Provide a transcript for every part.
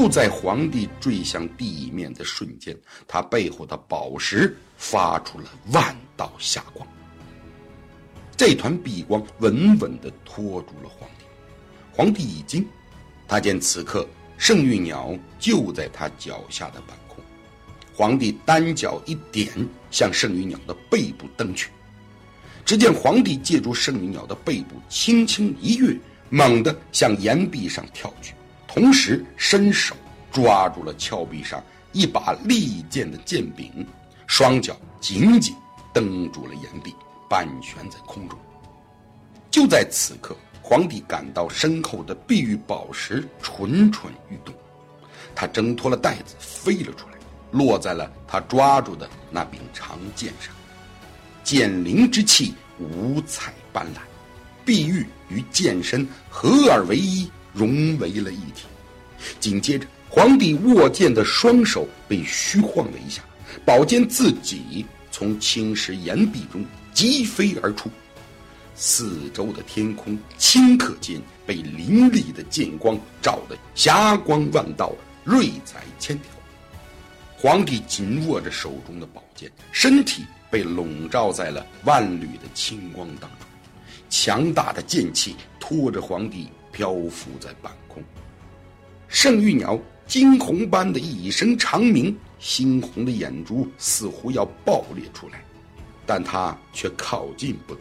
就在皇帝坠向地面的瞬间，他背后的宝石发出了万道霞光。这团碧光稳稳地托住了皇帝。皇帝一惊，他见此刻圣域鸟就在他脚下的半空。皇帝单脚一点，向圣域鸟的背部蹬去。只见皇帝借助圣玉鸟的背部轻轻一跃，猛地向岩壁上跳去，同时伸手抓住了峭壁上一把利剑的剑柄，双脚紧紧蹬住了岩壁，半悬在空中。就在此刻，皇帝感到身后的碧玉宝石蠢蠢欲动，他挣脱了带子，飞了出来，落在了他抓住的那柄长剑上。剑灵之气五彩斑斓，碧玉与剑身合二为一，融为了一体。紧接着，皇帝握剑的双手被虚晃了一下，宝剑自己从青石岩壁中疾飞而出，四周的天空顷刻间被凌厉的剑光照得霞光万道，瑞彩千条。皇帝紧握着手中的宝剑，身体。被笼罩在了万缕的青光当中，强大的剑气拖着皇帝漂浮在半空。圣玉鸟惊鸿般的一声长鸣，猩红的眼珠似乎要爆裂出来，但他却靠近不得。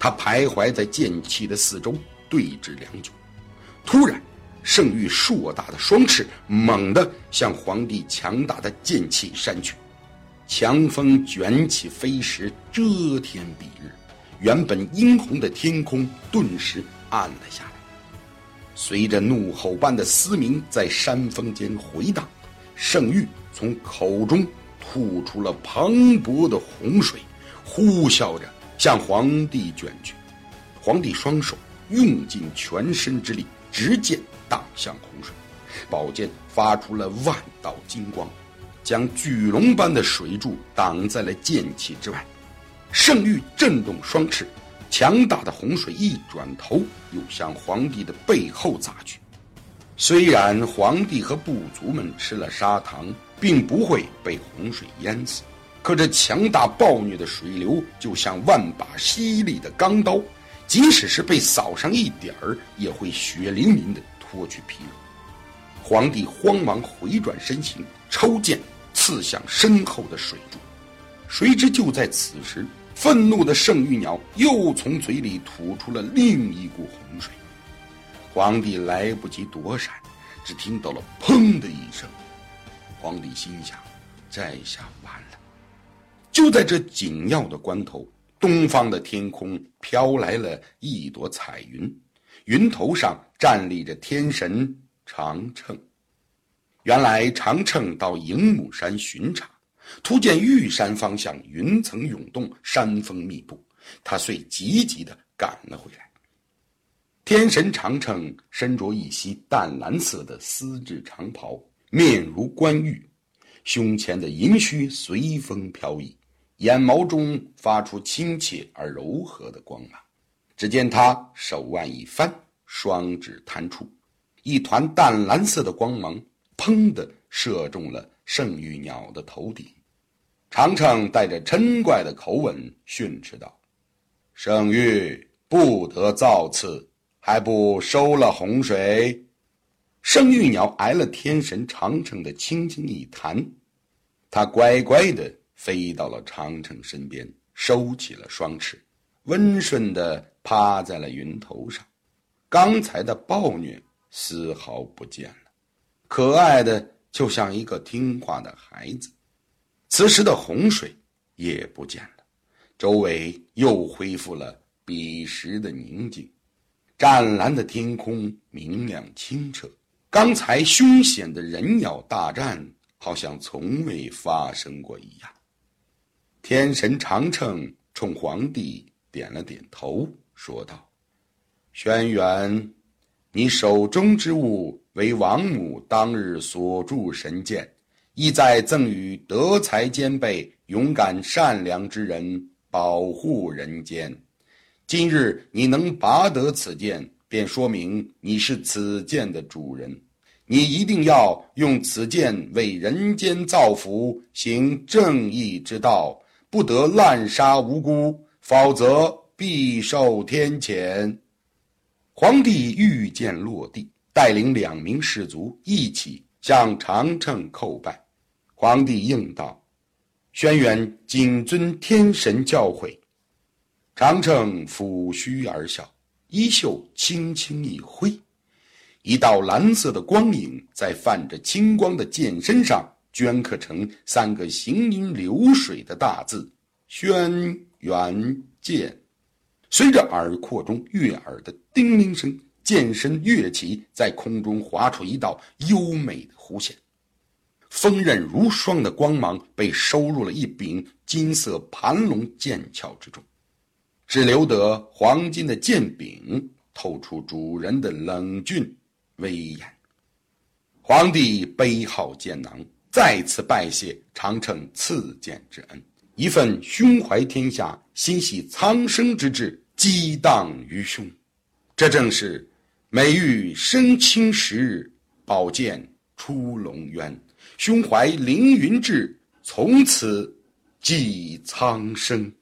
他徘徊在剑气的四周，对峙良久。突然，圣玉硕大的双翅猛地向皇帝强大的剑气扇去。强风卷起飞石，遮天蔽日，原本殷红的天空顿时暗了下来。随着怒吼般的嘶鸣在山峰间回荡，圣域从口中吐出了磅礴的洪水，呼啸着向皇帝卷去。皇帝双手用尽全身之力，直剑挡向洪水，宝剑发出了万道金光。将巨龙般的水柱挡在了剑气之外，圣域震动双翅，强大的洪水一转头又向皇帝的背后砸去。虽然皇帝和部族们吃了砂糖，并不会被洪水淹死，可这强大暴虐的水流就像万把犀利的钢刀，即使是被扫上一点儿，也会血淋淋的脱去皮肉。皇帝慌忙回转身形，抽剑。刺向身后的水柱，谁知就在此时，愤怒的圣玉鸟又从嘴里吐出了另一股洪水。皇帝来不及躲闪，只听到了“砰”的一声。皇帝心想：这下完了。就在这紧要的关头，东方的天空飘来了一朵彩云，云头上站立着天神长秤。原来长秤到迎母山巡查，突见玉山方向云层涌动，山峰密布，他遂急急地赶了回来。天神长城身着一袭淡蓝色的丝质长袍，面如冠玉，胸前的银须随风飘逸，眼眸中发出亲切而柔和的光芒。只见他手腕一翻，双指弹出，一团淡蓝色的光芒。砰的射中了圣玉鸟的头顶，长城带着嗔怪的口吻训斥道：“圣玉不得造次，还不收了洪水？”圣玉鸟挨了天神长城的轻轻一弹，它乖乖的飞到了长城身边，收起了双翅，温顺的趴在了云头上，刚才的暴虐丝毫不见了。可爱的，就像一个听话的孩子。此时的洪水也不见了，周围又恢复了彼时的宁静。湛蓝的天空明亮清澈，刚才凶险的人鸟大战好像从未发生过一样。天神长乘冲皇帝点了点头，说道：“轩辕，你手中之物。”为王母当日所铸神剑，意在赠予德才兼备、勇敢善良之人，保护人间。今日你能拔得此剑，便说明你是此剑的主人。你一定要用此剑为人间造福，行正义之道，不得滥杀无辜，否则必受天谴。”皇帝御剑落地，带领两名士卒一起向长城叩拜。皇帝应道：“轩辕谨遵天神教诲。”长城抚须而笑，衣袖轻轻一挥，一道蓝色的光影在泛着青光的剑身上镌刻成三个行云流水的大字“轩辕剑”。随着耳廓中悦耳的叮铃声，剑身跃起，在空中划出一道优美的弧线，锋刃如霜的光芒被收入了一柄金色盘龙剑鞘之中。只留得黄金的剑柄透出主人的冷峻威严。皇帝背好剑囊，再次拜谢长城赐剑之恩，一份胸怀天下、心系苍生之志激荡于胸。这正是“美玉生青石，宝剑出龙渊”，胸怀凌云志，从此济苍生。